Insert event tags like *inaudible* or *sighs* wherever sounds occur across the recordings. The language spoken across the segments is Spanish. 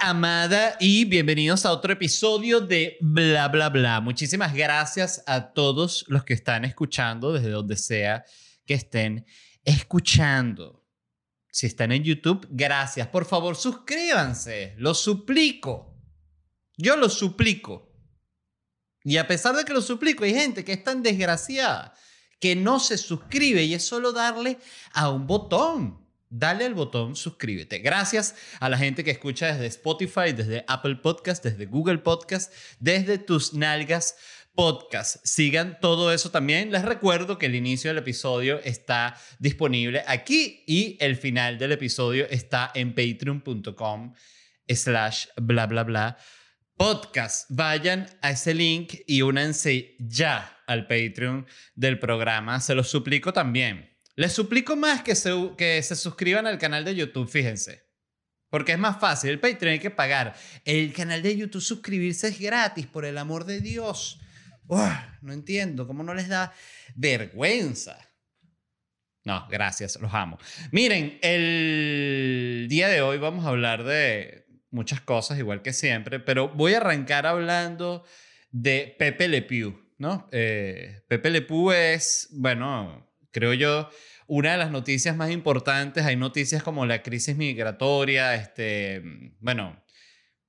amada y bienvenidos a otro episodio de Bla Bla Bla. Muchísimas gracias a todos los que están escuchando desde donde sea que estén escuchando. Si están en YouTube, gracias. Por favor, suscríbanse. Lo suplico. Yo lo suplico. Y a pesar de que lo suplico, hay gente que es tan desgraciada que no se suscribe y es solo darle a un botón dale al botón suscríbete. Gracias a la gente que escucha desde Spotify, desde Apple Podcast, desde Google Podcast, desde tus nalgas podcast. Sigan todo eso también. Les recuerdo que el inicio del episodio está disponible aquí y el final del episodio está en patreon.com slash bla bla bla podcast. Vayan a ese link y únanse ya al Patreon del programa. Se los suplico también. Les suplico más que se, que se suscriban al canal de YouTube, fíjense. Porque es más fácil. El Patreon hay que pagar. El canal de YouTube suscribirse es gratis, por el amor de Dios. no entiendo. ¿Cómo no les da vergüenza? No, gracias, los amo. Miren, el día de hoy vamos a hablar de muchas cosas, igual que siempre, pero voy a arrancar hablando de Pepe Le Pew, ¿no? Eh, Pepe Le Pew es, bueno, creo yo, una de las noticias más importantes. Hay noticias como la crisis migratoria, este, bueno,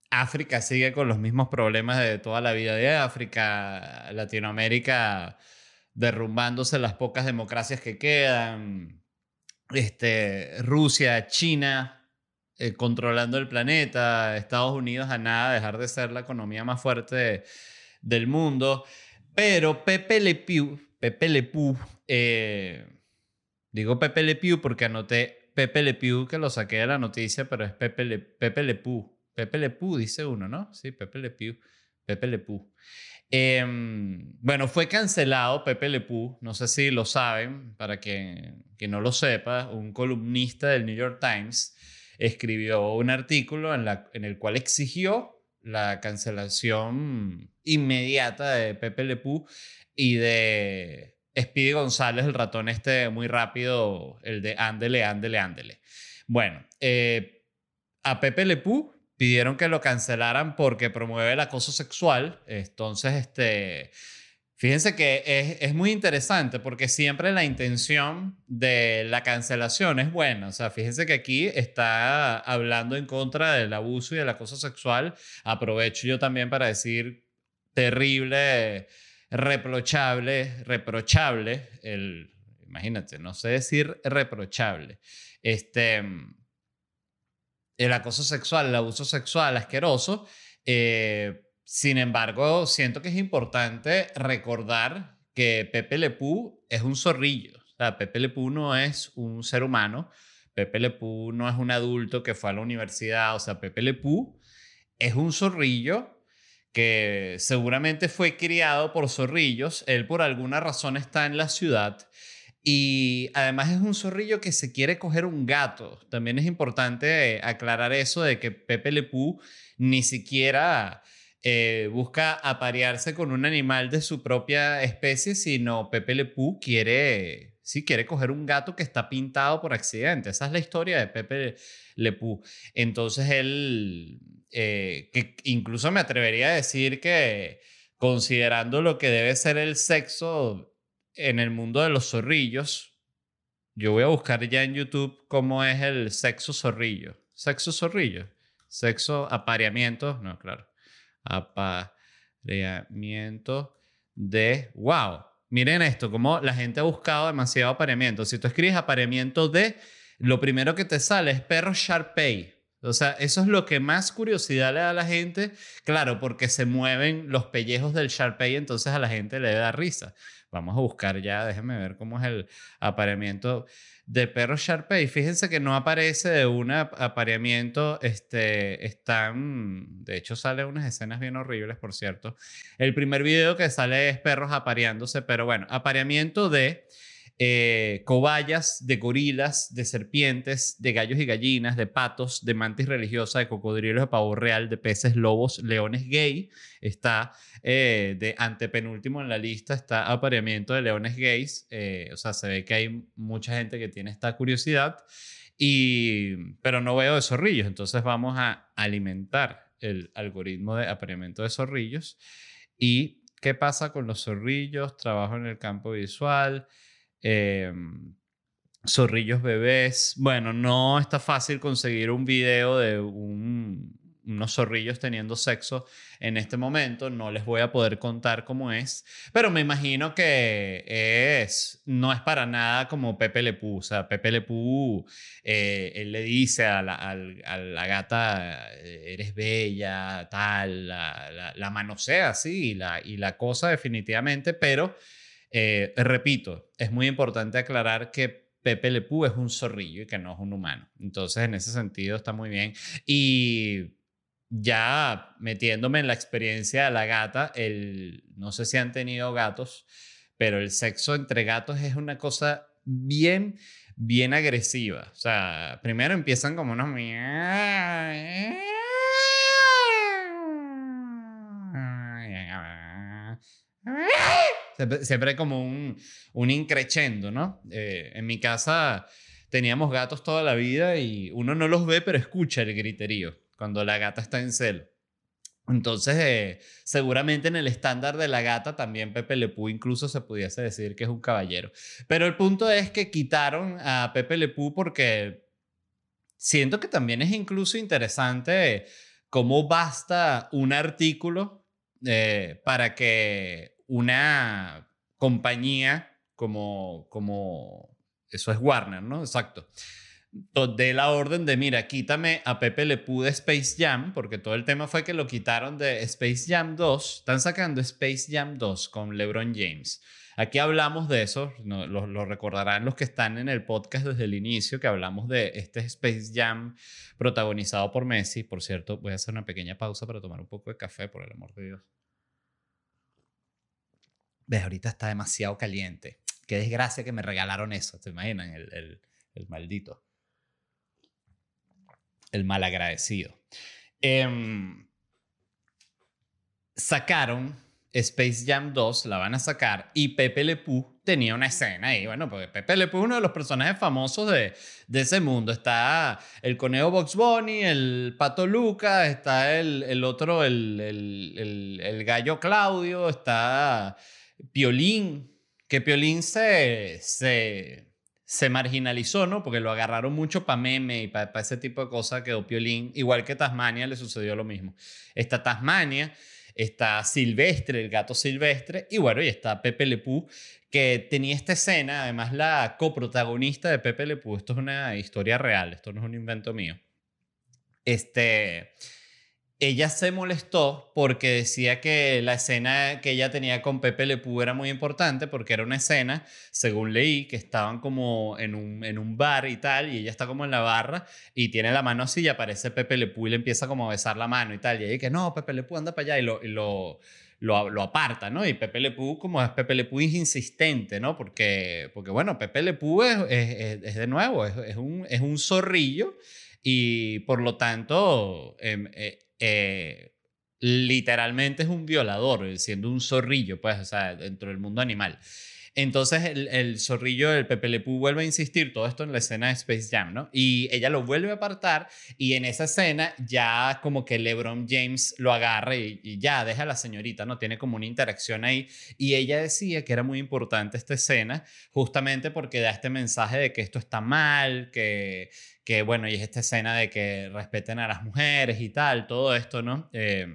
África sigue con los mismos problemas de toda la vida de África, Latinoamérica derrumbándose las pocas democracias que quedan, este, Rusia, China eh, controlando el planeta, Estados Unidos a nada dejar de ser la economía más fuerte del mundo. Pero Pepe Le Pew, Pepe Le Pew eh, digo Pepe Le Pew porque anoté Pepe Le Pew que lo saqué de la noticia, pero es Pepe Le, Pepe Le Pew. Pepe Le Pew dice uno, ¿no? Sí, Pepe Le Pew. Pepe Le Pew. Em, bueno, fue cancelado Pepe Le Pew, no sé si lo saben, para que, que no lo sepa, un columnista del New York Times escribió un artículo en, la, en el cual exigió la cancelación inmediata de Pepe Le Pew y de Speedy González, el ratón este muy rápido, el de ándele, ándele, ándele. Bueno, eh, a Pepe Lepú pidieron que lo cancelaran porque promueve el acoso sexual. Entonces, este, fíjense que es, es, muy interesante porque siempre la intención de la cancelación es buena. O sea, fíjense que aquí está hablando en contra del abuso y del acoso sexual. Aprovecho yo también para decir terrible reprochable, reprochable, el, imagínate, no sé decir reprochable, este, el acoso sexual, el abuso sexual asqueroso. Eh, sin embargo, siento que es importante recordar que Pepe Lepú es un zorrillo. O sea, Pepe no es un ser humano. Pepe Lepú no es un adulto que fue a la universidad. O sea, Pepe Lepú es un zorrillo que seguramente fue criado por zorrillos. Él por alguna razón está en la ciudad. Y además es un zorrillo que se quiere coger un gato. También es importante aclarar eso de que Pepe Le Pew ni siquiera eh, busca aparearse con un animal de su propia especie, sino Pepe Le Pew quiere, sí, quiere coger un gato que está pintado por accidente. Esa es la historia de Pepe Le Pew. Entonces él eh, que incluso me atrevería a decir que considerando lo que debe ser el sexo en el mundo de los zorrillos, yo voy a buscar ya en YouTube cómo es el sexo zorrillo. Sexo zorrillo. Sexo apareamiento. No, claro. Apareamiento de... ¡Wow! Miren esto, como la gente ha buscado demasiado apareamiento. Si tú escribes apareamiento de, lo primero que te sale es perro Sharpei. O sea, eso es lo que más curiosidad le da a la gente, claro, porque se mueven los pellejos del Sharpei, entonces a la gente le da risa. Vamos a buscar ya, déjenme ver cómo es el apareamiento de perro Sharpei. Fíjense que no aparece de un apareamiento, este, están, de hecho salen unas escenas bien horribles, por cierto. El primer video que sale es perros apareándose, pero bueno, apareamiento de eh, cobayas de gorilas, de serpientes, de gallos y gallinas, de patos, de mantis religiosa, de cocodrilos, de pavo real, de peces, lobos, leones gay. Está eh, de antepenúltimo en la lista, está apareamiento de leones gays. Eh, o sea, se ve que hay mucha gente que tiene esta curiosidad. Y, pero no veo de zorrillos, entonces vamos a alimentar el algoritmo de apareamiento de zorrillos. ¿Y qué pasa con los zorrillos? Trabajo en el campo visual. Em, zorrillos bebés. Bueno, no está fácil conseguir un video de unos zorrillos teniendo sexo en este momento. No les voy a poder contar cómo es, pero me imagino que es, no es para nada como Pepe Le Pú. O sea, Pepe Le Pú, eh, él le dice a la, gata, eres bella, tal, la, la, manosea, sí, y la, y la cosa definitivamente, pero eh, repito, es muy importante aclarar que Pepe Le Pú es un zorrillo y que no es un humano. Entonces, en ese sentido está muy bien. Y ya metiéndome en la experiencia de la gata, el, no sé si han tenido gatos, pero el sexo entre gatos es una cosa bien, bien agresiva. O sea, primero empiezan como unos... Siempre hay como un, un increchendo, ¿no? Eh, en mi casa teníamos gatos toda la vida y uno no los ve, pero escucha el griterío cuando la gata está en celo. Entonces, eh, seguramente en el estándar de la gata también Pepe Lepú incluso se pudiese decir que es un caballero. Pero el punto es que quitaron a Pepe Lepú porque siento que también es incluso interesante cómo basta un artículo eh, para que una compañía como, como, eso es Warner, ¿no? Exacto. De la orden de, mira, quítame a Pepe Le Pew de Space Jam, porque todo el tema fue que lo quitaron de Space Jam 2. Están sacando Space Jam 2 con LeBron James. Aquí hablamos de eso, lo, lo, recordarán los que están en el podcast desde el inicio, que hablamos de este Space Jam protagonizado por Messi. Por cierto, voy a hacer una pequeña pausa para tomar un poco de café, por el amor de Dios. Ves, ahorita está demasiado caliente. Qué desgracia que me regalaron eso. ¿Te imaginan? El, el, maldito. El malagradecido. Eh, sacaron Space Jam 2, la van a sacar, y Pepe Le Pew tenía una escena ahí. Bueno, porque Pepe Le Pew es uno de los personajes famosos de, de ese mundo. Está el conejo Box Bunny, el pato Luca, está el, el otro, el, el, el, gallo Claudio, está Piolín, que Piolín se, se, se marginalizó, ¿no? Porque lo agarraron mucho para meme y para ese tipo de cosas, quedó Piolín. Igual que Tasmania le sucedió lo mismo. Está Tasmania, está Silvestre, el gato Silvestre, y bueno, y está Pepe Lepú, que tenía esta escena, además la coprotagonista de Pepe Lepú, esto es una historia real, esto no es un invento mío. Este ella se molestó porque decía que la escena que ella tenía con Pepe Le Pew era muy importante porque era una escena, según leí, que estaban como en un, en un bar y tal, y ella está como en la barra y tiene la mano así y aparece Pepe Le Pew y le empieza como a besar la mano y tal, y ella que no, Pepe Le Pew anda para allá y lo... Y lo lo, aparta, ¿no? Y Pepe Le Pew, como es Pepe Le es insistente, ¿no? Porque, porque bueno, Pepe Le Pew es, es, es de nuevo, es, es, un, es un zorrillo y por lo tanto, em, eh, eh, literalmente es un violador, siendo un zorrillo, pues, o sea, dentro del mundo animal. Entonces el, zorrillo del Pepe Le Pew vuelve a insistir todo esto en la escena de Space Jam, ¿no? Y ella lo vuelve a apartar y en esa escena ya como que LeBron James lo agarra y, y, ya deja a la señorita, ¿no? Tiene como una interacción ahí y ella decía que era muy importante esta escena justamente porque da este mensaje de que esto está mal, que, que bueno, y es esta escena de que respeten a las mujeres y tal, todo esto, ¿no? Eh,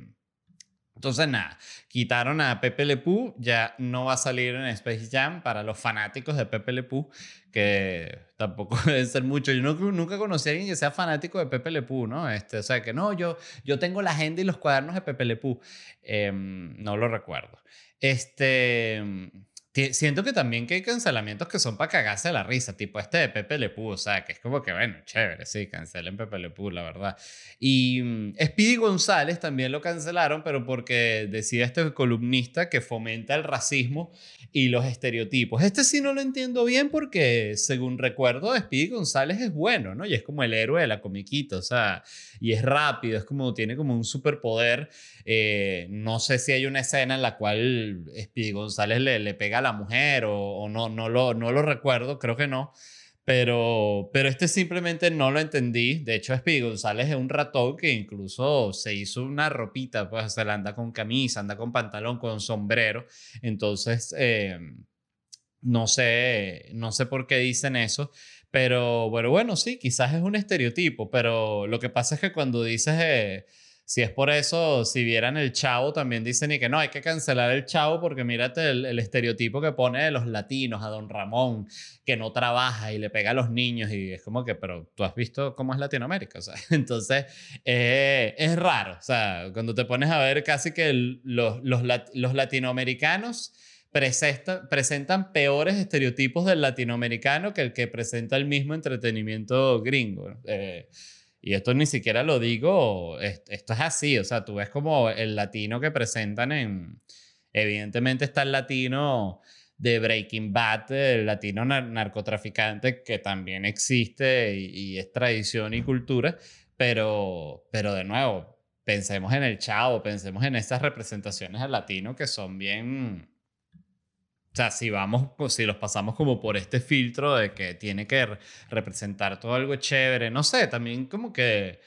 entonces, nada, quitaron a Pepe Le Pew, ya no va a salir en Space Jam para los fanáticos de Pepe Le Pew, que tampoco *laughs* deben ser muchos. Yo nunca conocí a alguien que sea fanático de Pepe Le Pew, ¿no? Este, o sea, que no, yo, yo tengo la agenda y los cuadernos de Pepe Le Pew. Em, no lo recuerdo. Este, Siento que también que hay cancelamientos que son para cagarse la risa, tipo este de Pepe Le Pew, o sea, que es como que, bueno, chévere, sí, cancelen Pepe Le Pew, la verdad. Y mm, Speedy González también lo cancelaron, pero porque decía este columnista que fomenta el racismo y los estereotipos. Este sí no lo entiendo bien porque, según recuerdo, Speedy González es bueno, ¿no? Y es como el héroe de la comiquita, o sea, y es rápido, es como, tiene como un superpoder. Eh, no sé si hay una escena en la cual Speedy González le, le pega la mujer o, no, no, lo, no lo recuerdo, creo que no. Pero, pero este simplemente no lo entendí. De hecho, Speedy González es un ratón que incluso se hizo una ropita, pues se la anda con camisa, anda con pantalón, con sombrero. Entonces, eh, no sé, no sé por qué dicen eso. Pero bueno, bueno, sí, quizás es un estereotipo, pero lo que pasa es que cuando dices... Eh, si es por eso, si vieran el chavo, también dicen y que no, hay que cancelar el chavo porque mírate el, estereotipo que pone de los latinos, a don Ramón, que no trabaja y le pega a los niños y es como que, pero tú has visto cómo es Latinoamérica, o sea, *laughs* entonces eh, es raro, o sea, cuando te pones a ver casi que los, los, los latinoamericanos presentan peores estereotipos del latinoamericano que el que presenta el mismo entretenimiento gringo. Eh, y esto ni siquiera lo digo, esto es así, o sea, tú ves como el latino que presentan en, evidentemente está el latino de Breaking Bad, el latino narcotraficante que también existe y, es tradición y cultura, pero, pero de nuevo, pensemos en el chavo, pensemos en estas representaciones del latino que son bien o sea, si vamos, si los pasamos como por este filtro de que tiene que representar todo algo chévere, no sé, también como que,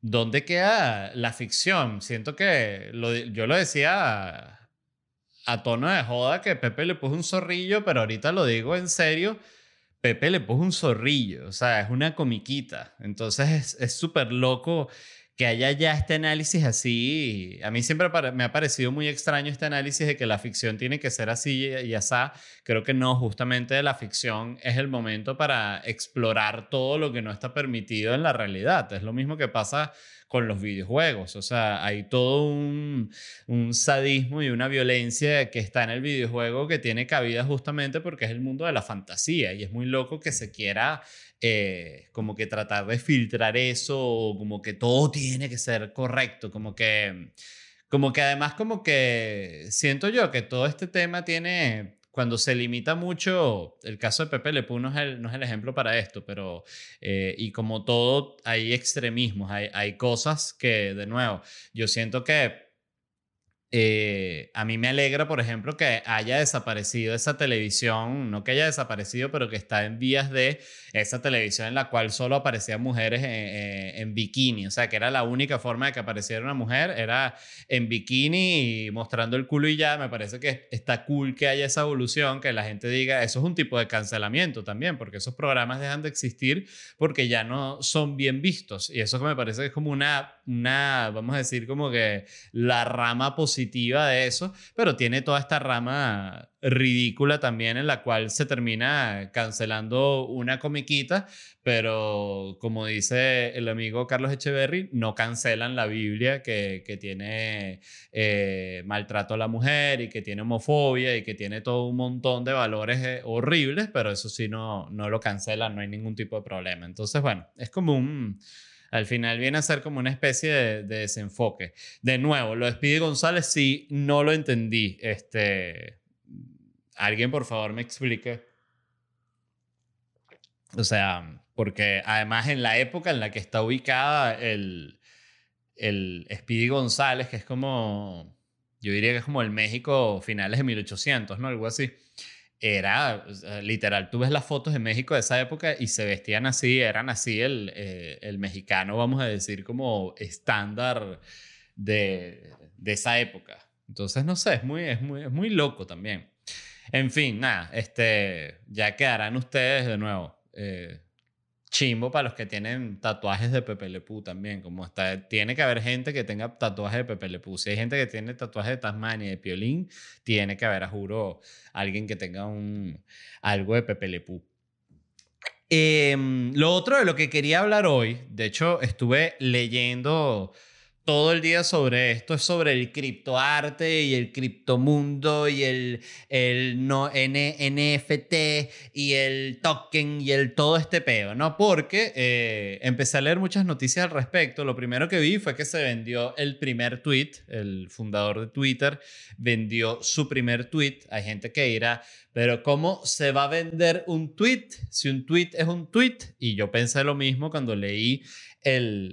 ¿dónde queda la ficción? Siento que yo lo decía a, tono de joda que Pepe le puso un zorrillo, pero ahorita lo digo en serio, Pepe le puso un zorrillo, o sea, es una comiquita, entonces es súper loco que haya ya este análisis así, a mí siempre me ha parecido muy extraño este análisis de que la ficción tiene que ser así y así. Creo que no, justamente la ficción es el momento para explorar todo lo que no está permitido en la realidad. Es lo mismo que pasa con los videojuegos. O sea, hay todo un, un, sadismo y una violencia que está en el videojuego que tiene cabida justamente porque es el mundo de la fantasía y es muy loco que se quiera eh, como que tratar de filtrar eso, como que todo tiene que ser correcto, como que, como que además como que siento yo que todo este tema tiene, cuando se limita mucho, el caso de Pepe Le no es el, no es el ejemplo para esto, pero, eh, y como todo, hay extremismos, hay, hay cosas que, de nuevo, yo siento que eh, a mí me alegra, por ejemplo, que haya desaparecido esa televisión, no que haya desaparecido, pero que está en vías de esa televisión en la cual solo aparecían mujeres en, bikini, o sea, que era la única forma de que apareciera una mujer, era en bikini y mostrando el culo y ya, me parece que está cool que haya esa evolución, que la gente diga, eso es un tipo de cancelamiento también, porque esos programas dejan de existir porque ya no son bien vistos, y eso me parece que es como una, una vamos a decir, como que la rama positiva de eso, pero tiene toda esta rama ridícula también en la cual se termina cancelando una comiquita, pero como dice el amigo Carlos Echeverry, no cancelan la Biblia que, que tiene eh, maltrato a la mujer y que tiene homofobia y que tiene todo un montón de valores eh, horribles, pero eso sí no, no lo cancelan, no hay ningún tipo de problema. Entonces, bueno, es como un al final viene a ser como una especie de, desenfoque. De nuevo, lo de Speedy González sí no lo entendí. Este, alguien por favor me explique. O sea, porque además en la época en la que está ubicada el, el Speedy González, que es como, yo diría que es como el México finales de 1800, ¿no? Algo así era literal, tú ves las fotos de México de esa época y se vestían así, eran así el, eh, el mexicano, vamos a decir, como estándar de, de, esa época. Entonces, no sé, es muy, es muy, es muy loco también. En fin, nada, este, ya quedarán ustedes de nuevo. Eh, chimbo para los que tienen tatuajes de Pepe Le también, como está, tiene que haber gente que tenga tatuajes de Pepe Le Si hay gente que tiene tatuajes de Tasmania de Piolín, tiene que haber, a juro, alguien que tenga un, algo de Pepe Le em, lo otro de lo que quería hablar hoy, de hecho estuve leyendo todo el día sobre esto, es sobre el criptoarte y el criptomundo y el, el no, N, NFT y el token y el todo este peo, ¿no? Porque eh, empecé a leer muchas noticias al respecto. Lo primero que vi fue que se vendió el primer tweet, el fundador de Twitter vendió su primer tweet. Hay gente que dirá, pero ¿cómo se va a vender un tweet si un tweet es un tweet? Y yo pensé lo mismo cuando leí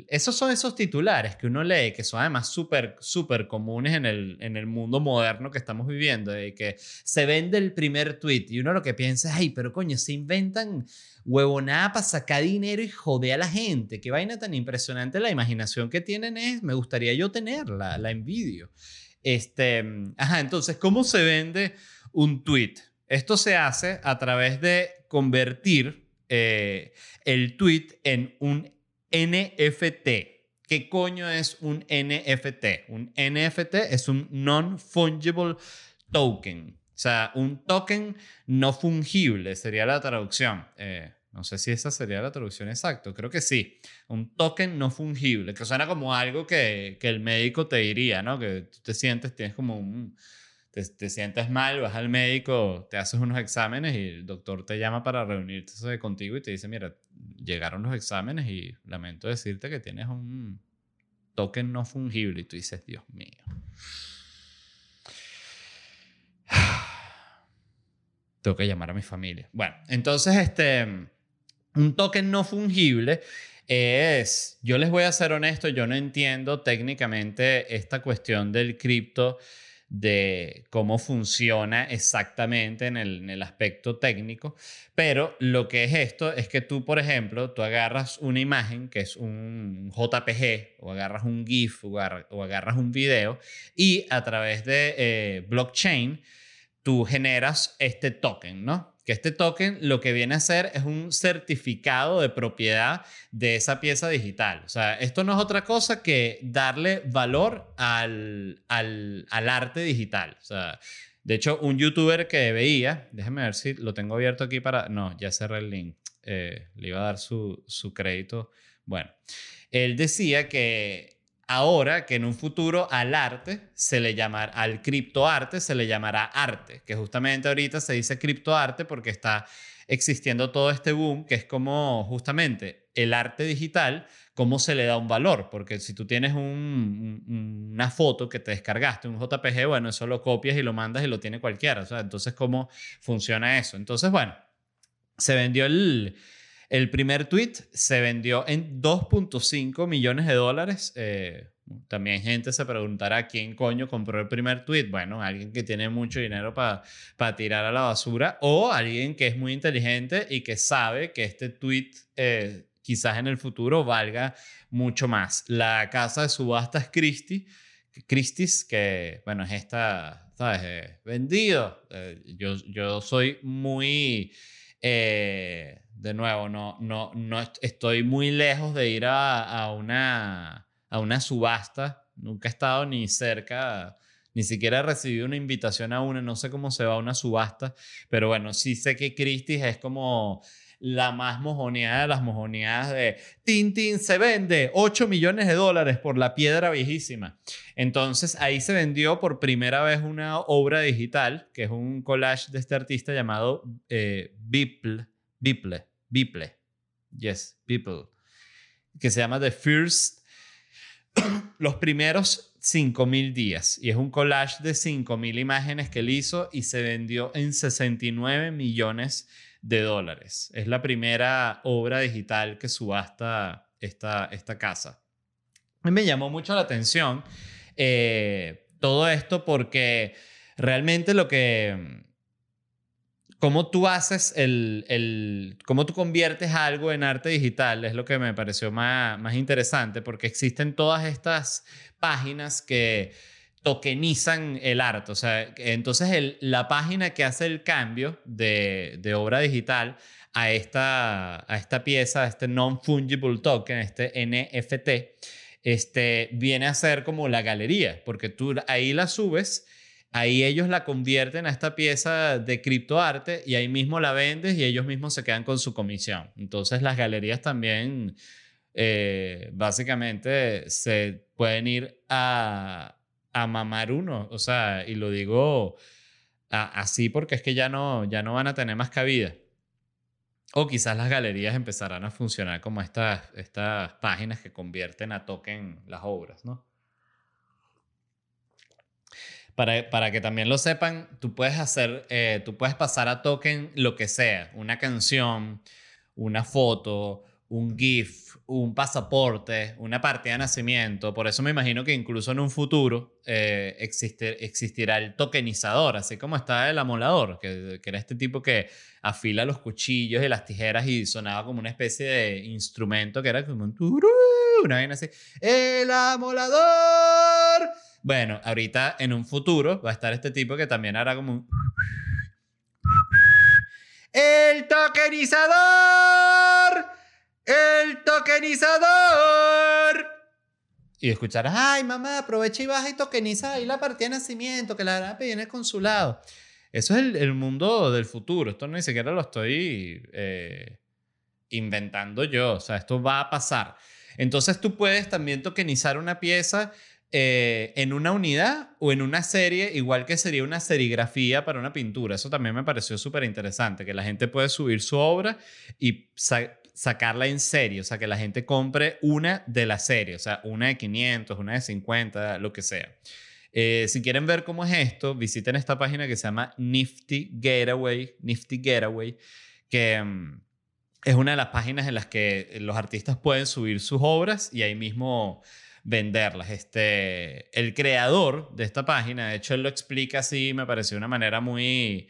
Esos son esos titulares que uno lee, que son además súper, súper comunes en el, en el mundo moderno que estamos viviendo, de que se vende el primer tweet y uno lo que piensa es, ay, pero coño, se inventan huevonada para sacar dinero y joder a la gente. Qué vaina tan impresionante la imaginación que tienen es, me gustaría yo tenerla, la envidio. Este, ajá, entonces, ¿cómo se vende un tweet? Esto se hace a través de convertir eh, el tweet en un NFT. ¿Qué coño es un NFT? Un NFT es un non-fungible token. O sea, un token no fungible sería la traducción. Eh, no sé si esa sería la traducción exacta, creo que sí. Un token no fungible, que suena como algo que, que el médico te diría, ¿no? Que tú te sientes, tienes como un, te, sientes mal, vas al médico, te haces unos exámenes y el doctor te llama para reunirse contigo y te dice, mira, llegaron los exámenes y lamento decirte que tienes un token no fungible y tú dices, Dios mío. *sighs* Tengo que llamar a mi familia. Bueno, entonces este, un token no fungible es, yo les voy a ser honesto, yo no entiendo técnicamente esta cuestión del cripto de cómo funciona exactamente en el, aspecto técnico, pero lo que es esto es que tú, por ejemplo, tú agarras una imagen que es un JPG o agarras un GIF o, agarras un video y a través de eh, blockchain tú generas este token, ¿no? Que este token lo que viene a ser es un certificado de propiedad de esa pieza digital. O sea, esto no es otra cosa que darle valor al, al, arte digital. O sea, de hecho, un youtuber que veía, déjeme ver si lo tengo abierto aquí para... No, ya cerré el link. Eh, le iba a dar su, su crédito. Bueno, él decía que ahora que en un futuro al arte se le llamará, al criptoarte se le llamará arte, que justamente ahorita se dice criptoarte porque está existiendo todo este boom que es como justamente el arte digital, cómo se le da un valor, porque si tú tienes una foto que te descargaste, un JPG, bueno, eso lo copias y lo mandas y lo tiene cualquiera, entonces cómo funciona eso. Entonces, bueno, se vendió el, el primer tweet se vendió en 2.5 millones de dólares. Eh, también gente se preguntará quién coño compró el primer tweet. Bueno, alguien que tiene mucho dinero para tirar a la basura o alguien que es muy inteligente y que sabe que este tweet eh, quizás en el futuro valga mucho más. La casa de subastas Christie, Christie's, que bueno, es esta, ¿sabes? Eh, vendido. yo, yo soy muy de nuevo, no, no, no estoy muy lejos de ir a, una, a una subasta. Nunca he estado ni cerca, ni siquiera he recibido una invitación a una. No sé cómo se va a una subasta, pero bueno, sí sé que Christie's es como la más mojoneada de las mojoneadas de Tintin se vende 8 millones de dólares por la piedra viejísima. Entonces ahí se vendió por primera vez una obra digital, que es un collage de este artista llamado eh, Biple Biple, Biple, yes, People, que se llama The First, *coughs* los primeros 5.000 días. Y es un collage de 5.000 imágenes que él hizo y se vendió en 69 millones de dólares. Es la primera obra digital que subasta esta, esta casa. me llamó mucho la atención eh, todo esto porque realmente lo que cómo tú haces el, el, cómo tú conviertes algo en arte digital es lo que me pareció más, más interesante porque existen todas estas páginas que tokenizan el arte. O sea, entonces el, la página que hace el cambio de, de obra digital a esta, a esta pieza, a este non-fungible token, este NFT, este, viene a ser como la galería, porque tú ahí la subes ahí ellos la convierten a esta pieza de criptoarte y ahí mismo la vendes y ellos mismos se quedan con su comisión. Entonces las galerías también eh, básicamente se pueden ir a, a mamar uno. O sea, y lo digo así porque es que ya no, ya no van a tener más cabida. O quizás las galerías empezarán a funcionar como estas, estas páginas que convierten a token las obras, ¿no? Para, para que también lo sepan, tú puedes hacer, eh, tú puedes pasar a token lo que sea, una canción, una foto, un GIF, un pasaporte, una partida de nacimiento. Por eso me imagino que incluso en un futuro eh, existirá el tokenizador, así como está el amolador, que, era este tipo que afila los cuchillos y las tijeras y sonaba como una especie de instrumento que era como un turú, una vaina así. ¡El amolador! Bueno, ahorita en un futuro va a estar este tipo que también hará como un... ¡El tokenizador! ¡El tokenizador! Y escucharás, ay mamá, aprovecha y baja y tokeniza ahí la partida de nacimiento, que la a pedir en el consulado. Eso es el, mundo del futuro. Esto ni siquiera lo estoy eh, inventando yo. O sea, esto va a pasar. Entonces tú puedes también tokenizar una pieza eh, en una unidad o en una serie, igual que sería una serigrafía para una pintura. Eso también me pareció súper interesante, que la gente puede subir su obra y sacarla en serie, o sea, que la gente compre una de la serie, o sea, una de 500, una de 50, lo que sea. Eh, si quieren ver cómo es esto, visiten esta página que se llama Nifty Getaway, Nifty Getaway, que mm, es una de las páginas en las que los artistas pueden subir sus obras y ahí mismo venderlas. Este, el creador de esta página, de hecho, él lo explica así, me pareció una manera muy,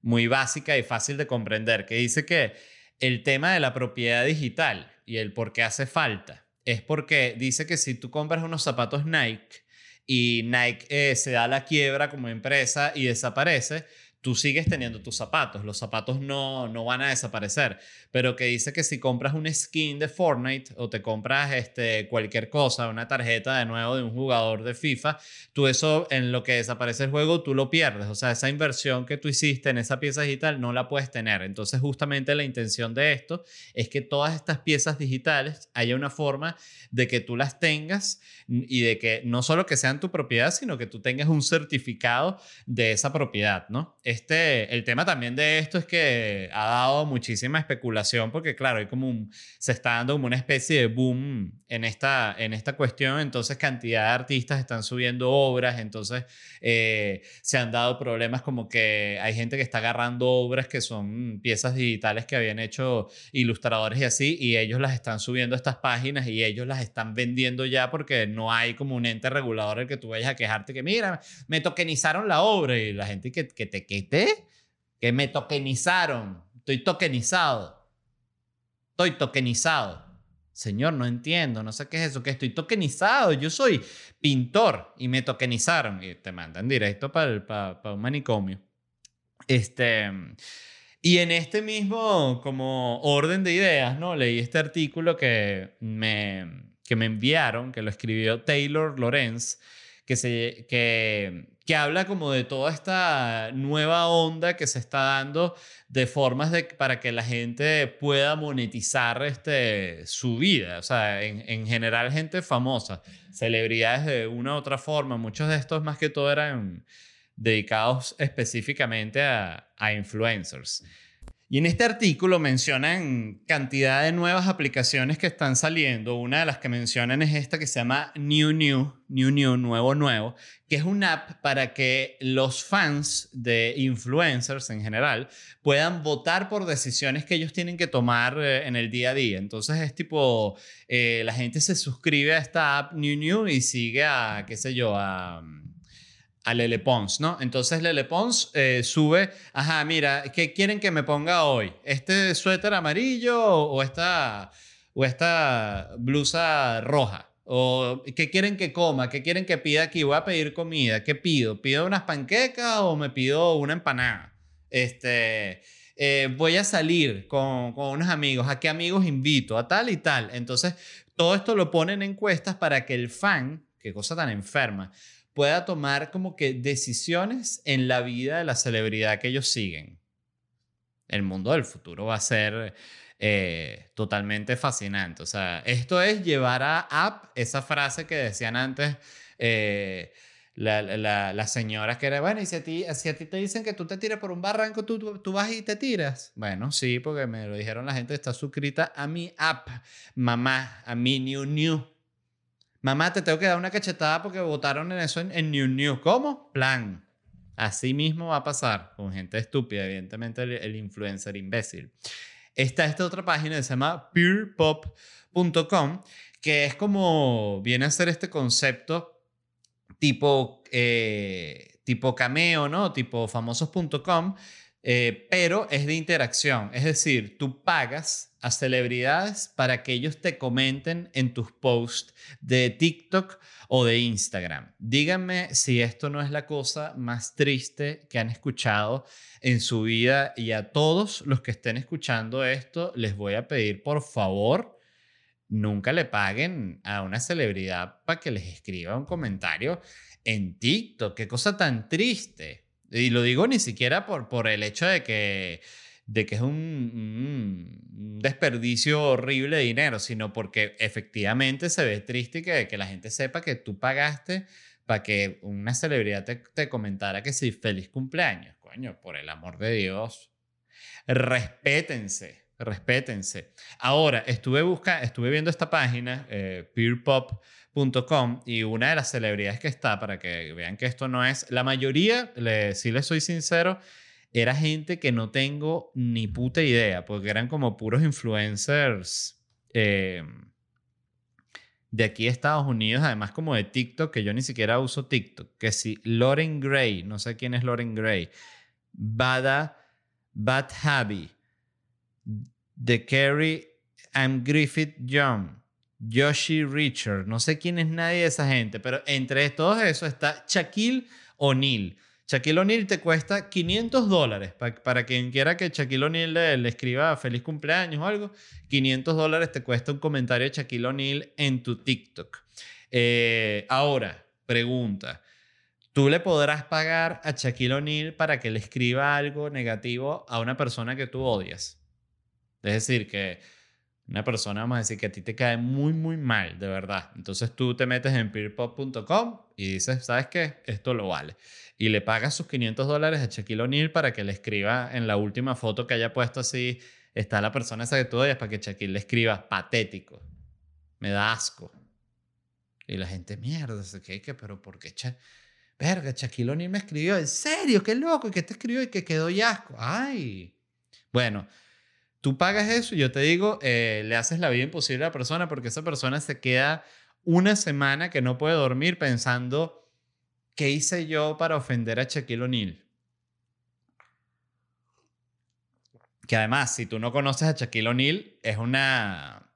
muy básica y fácil de comprender, que dice que el tema de la propiedad digital y el por qué hace falta es porque dice que si tú compras unos zapatos Nike y Nike eh, se da la quiebra como empresa y desaparece, tú sigues teniendo tus zapatos, los zapatos no, no van a desaparecer, pero que dice que si compras un skin de Fortnite o te compras este, cualquier cosa, una tarjeta de nuevo de un jugador de FIFA, tú eso en lo que desaparece el juego, tú lo pierdes, o sea, esa inversión que tú hiciste en esa pieza digital no la puedes tener. Entonces, justamente la intención de esto es que todas estas piezas digitales haya una forma de que tú las tengas y de que no solo que sean tu propiedad, sino que tú tengas un certificado de esa propiedad, ¿no? Este, el tema también de esto es que ha dado muchísima especulación porque, claro, hay como un, se está dando como una especie de boom en esta, en esta cuestión, entonces cantidad de artistas están subiendo obras, entonces eh, se han dado problemas como que hay gente que está agarrando obras que son piezas digitales que habían hecho ilustradores y así, y ellos las están subiendo a estas páginas y ellos las están vendiendo ya porque no hay como un ente regulador el que tú vayas a quejarte que, mira, me tokenizaron la obra y la gente que, que te que me tokenizaron. Estoy tokenizado. Estoy tokenizado. Señor, no entiendo, no sé qué es eso, que estoy tokenizado. Yo soy pintor y me tokenizaron. Y te mandan directo para, para, un manicomio. Este. Y en este mismo como orden de ideas, ¿no? Leí este artículo que me, que me enviaron, que lo escribió Taylor Lorenz, que, que habla como de toda esta nueva onda que se está dando de formas de, para que la gente pueda monetizar este, su vida. O sea, en, en general gente famosa, celebridades de una u otra forma. Muchos de estos más que todo eran dedicados específicamente a, a influencers. Y en este artículo mencionan cantidad de nuevas aplicaciones que están saliendo. Una de las que mencionan es esta que se llama New New, New New, Nuevo Nuevo, que es una app para que los fans de influencers en general puedan votar por decisiones que ellos tienen que tomar eh, en el día a día. Entonces es tipo, eh, la gente se suscribe a esta app New New y sigue a, qué sé yo, a a Lele Pons, ¿no? Entonces Lele Pons eh, sube, ajá, mira, ¿qué quieren que me ponga hoy? ¿Este suéter amarillo o esta, o esta blusa roja? ¿O qué quieren que coma? ¿Qué quieren que pida aquí? Voy a pedir comida. ¿Qué pido? ¿Pido unas panquecas o me pido una empanada? Este, eh, voy a salir con, con unos amigos. ¿A qué amigos invito? A tal y tal. Entonces, todo esto lo ponen en encuestas para que el fan, qué cosa tan enferma, pueda tomar como que decisiones en la vida de la celebridad que ellos siguen. el mundo del futuro va a ser eh, totalmente fascinante. O sea, esto es llevar a app esa frase que decían antes. Eh, la, la, las señoras que era, bueno, y si a, ti, si a ti te dicen que tú te tiras por un barranco, ¿tú, tú vas y te tiras. Bueno, sí, porque me lo dijeron la gente está suscrita a mi app, mamá, a mi New New. Mamá, te tengo que dar una cachetada porque votaron en eso en, en New New. ¿Cómo? Plan. Así mismo va a pasar con gente estúpida, evidentemente el, influencer imbécil. Está esta otra página que se llama peerpop.com, que es como viene a ser este concepto tipo, eh, tipo cameo, ¿no? Tipo famosos.com, eh, pero es de interacción. Es decir, tú pagas a celebridades para que ellos te comenten en tus posts de TikTok o de Instagram. Díganme si esto no es la cosa más triste que han escuchado en su vida y a todos los que estén escuchando esto les voy a pedir por favor nunca le paguen a una celebridad para que les escriba un comentario en TikTok. Qué cosa tan triste. Y lo digo ni siquiera por, por el hecho de que, de que es un, desperdicio horrible de dinero, sino porque efectivamente se ve triste que, la gente sepa que tú pagaste para que una celebridad te, te comentara que sí, feliz cumpleaños. Coño, por el amor de Dios. Respétense respétense. Ahora, estuve, busca, estuve viendo esta página, eh, peerpop.com, y una de las celebridades que está, para que vean que esto no es, la mayoría, si les soy sincero, era gente que no tengo ni puta idea, porque eran como puros influencers eh, de aquí de Estados Unidos, además como de TikTok, que yo ni siquiera uso TikTok, que si Lauren Gray, no sé quién es Lauren Gray, Bada, Bad Habi, de Kerry and Griffith Young, Yoshi Richard, no sé quién es nadie de esa gente, pero entre todos esos está Shaquille O'Neal. Shaquille O'Neal te cuesta 500 dólares. para quien quiera que Shaquille O'Neal le, escriba feliz cumpleaños o algo, 500 dólares te cuesta un comentario de Shaquille O'Neal en tu TikTok. Eh, ahora, pregunta. ¿Tú le podrás pagar a Shaquille O'Neal para que le escriba algo negativo a una persona que tú odias? Es decir, que una persona, vamos a decir, que a ti te cae muy, muy mal, de verdad. Entonces tú te metes en peerpop.com y dices, ¿sabes qué? Esto lo vale. Y le pagas sus 500 dólares a Shaquille O'Neal para que le escriba en la última foto que haya puesto así, está la persona esa que tú odias, para que Shaquille le escriba patético. Me da asco. Y la gente, mierda, ¿qué? ¿Qué? ¿Pero por qué? Cha Verga, Shaquille O'Neal me escribió. ¿En serio? ¿Qué loco? ¿Y qué te escribió? Y que quedó ya asco. Ay. Bueno, Tú pagas eso y yo te digo, eh, le haces la vida imposible a la persona porque esa persona se queda una semana que no puede dormir pensando, ¿qué hice yo para ofender a Shaquille O'Neal? Que además, si tú no conoces a Shaquille O'Neal, es una,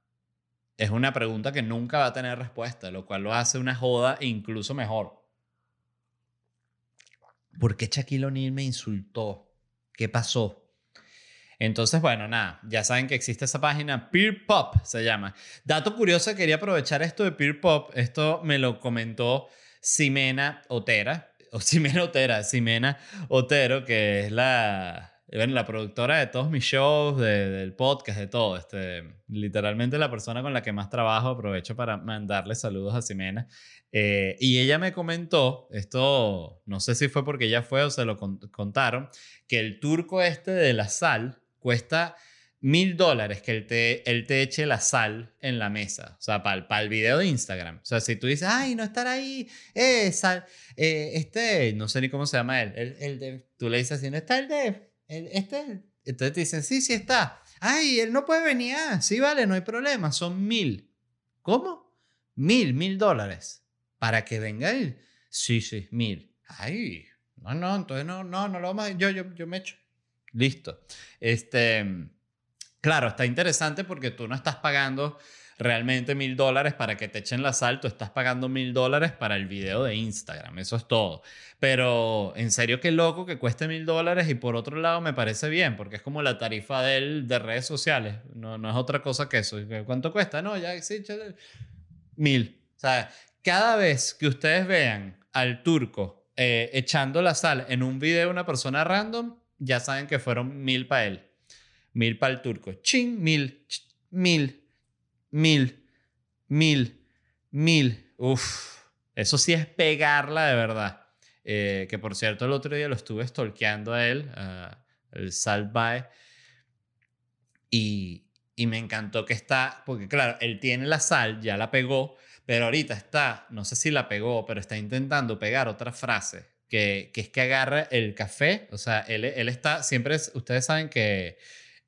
es una pregunta que nunca va a tener respuesta, lo cual lo hace una joda incluso mejor. ¿Por qué Shaquille O'Neal me insultó? ¿Qué pasó? Entonces, bueno, nada, ya saben que existe esa página, Peer Pop se llama. Dato curioso, quería aprovechar esto de Peer Pop, esto me lo comentó Ximena Otera, *laughs* o Ximena Otera, Ximena Otero, que es la, bueno, la productora de todos mis shows, del podcast, de todo. Este, literalmente la persona con la que más trabajo, aprovecho para mandarle saludos a Ximena. Eh, y ella me comentó, esto no sé si fue porque ella fue o se lo contaron, que el turco este de la sal, cuesta mil dólares que él te, él te eche la sal en la mesa, o sea, para el video de Instagram. O sea, si tú dices, ay, no estar ahí, eh, sal, eh, este, no sé ni cómo se llama él, el, el de, tú le dices así, no está el de, el, este, entonces te dicen, sí, sí está. Ay, él no puede venir, ah, sí, vale, no hay problema, son mil. ¿Cómo? Mil, mil dólares. Para que venga él. Sí, sí, mil. Ay, no, no, entonces no, no, no lo vamos a, yo, yo, yo me echo. Listo. Este, claro, está interesante porque tú no estás pagando realmente mil dólares para que te echen la sal, tú estás pagando mil dólares para el video de Instagram, eso es todo. Pero en serio, qué loco que cueste mil dólares y por otro lado me parece bien, porque es como la tarifa de, de redes sociales, no, no es otra cosa que eso. ¿Cuánto cuesta? No, ya sí, mil. O sea, cada vez que ustedes vean al turco eh, echando la sal en un video de una persona random, ya saben que fueron mil para él. Mil para el turco. Chin, mil, mil, mil, mil, mil. Uf, eso sí es pegarla de verdad. Eh, que por cierto, el otro día lo estuve stalkeando a él, el Salvae. Y, y me encantó que está, porque claro, él tiene la sal, ya la pegó, pero ahorita está, no sé si la pegó, pero está intentando pegar otra frase, que, que es que agarra el café, o sea, él, él está, siempre, ustedes saben que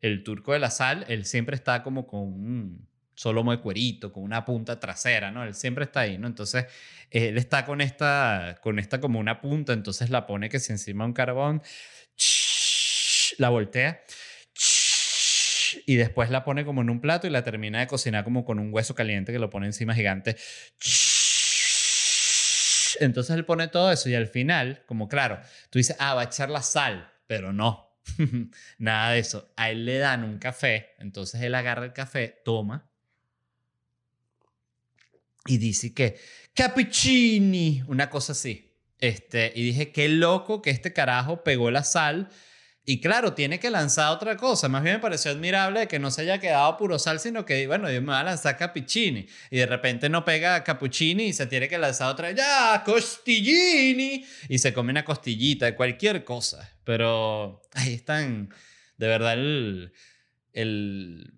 el turco de la sal, él siempre está como con un solo de cuerito, con una punta trasera, ¿no? Él siempre está ahí, ¿no? Entonces, él está con esta, con esta como una punta, entonces la pone que si encima un carbón, la voltea y después la pone como en un plato y la termina de cocinar como con un hueso caliente que lo pone encima gigante. Entonces él pone todo eso y al final, como claro, tú dices, ah, va a echar la sal, pero no, *laughs* Nada de eso. A él le dan un café, entonces él agarra el café, toma y dice que cappuccini, una cosa así. Este, y dije, qué loco que este carajo pegó la sal. Y claro, tiene que lanzar otra cosa. Más bien me pareció admirable que no se haya quedado puro sal, sino que, bueno, yo me voy a lanzar cappuccini. Y de repente no pega cappuccini y se tiene que lanzar otra, ya, costillini. Y se come una costillita, cualquier cosa. Pero ahí están, de verdad, el, el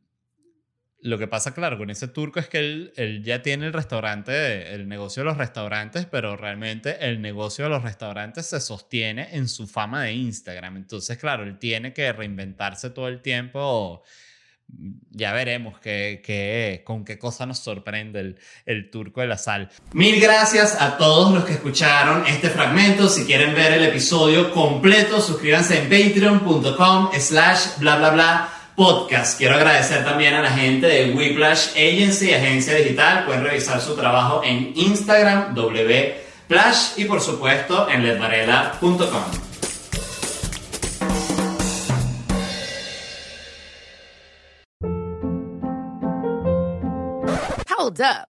lo que pasa, claro, con ese turco es que él, él, ya tiene el restaurante, el negocio de los restaurantes, pero realmente el negocio de los restaurantes se sostiene en su fama de Instagram. Entonces, claro, él tiene que reinventarse todo el tiempo. Ya veremos que, con qué cosa nos sorprende el, el turco de la sal. Mil gracias a todos los que escucharon este fragmento. Si quieren ver el episodio completo, suscríbanse en patreon.com slash bla bla bla podcast. Quiero agradecer también a la gente de Whiplash Agency, agencia digital. Pueden revisar su trabajo en Instagram, wplash y por supuesto en ledvarela.com. Hold up.